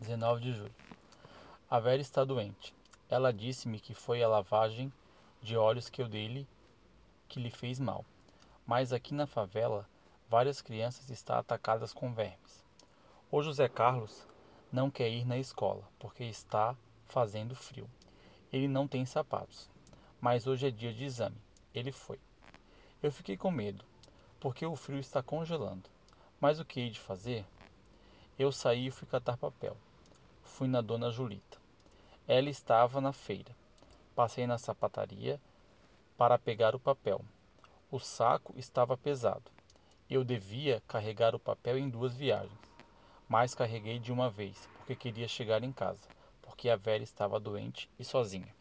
19 de julho. A Vera está doente. Ela disse-me que foi a lavagem de olhos que eu dei-lhe que lhe fez mal. Mas aqui na favela, várias crianças estão atacadas com vermes. O José Carlos não quer ir na escola porque está fazendo frio. Ele não tem sapatos. Mas hoje é dia de exame. Ele foi. Eu fiquei com medo, porque o frio está congelando. Mas o que hei de fazer? Eu saí e fui catar papel. Fui na dona Julita. Ela estava na feira. Passei na sapataria para pegar o papel. O saco estava pesado. Eu devia carregar o papel em duas viagens, mas carreguei de uma vez, porque queria chegar em casa, porque a velha estava doente e sozinha.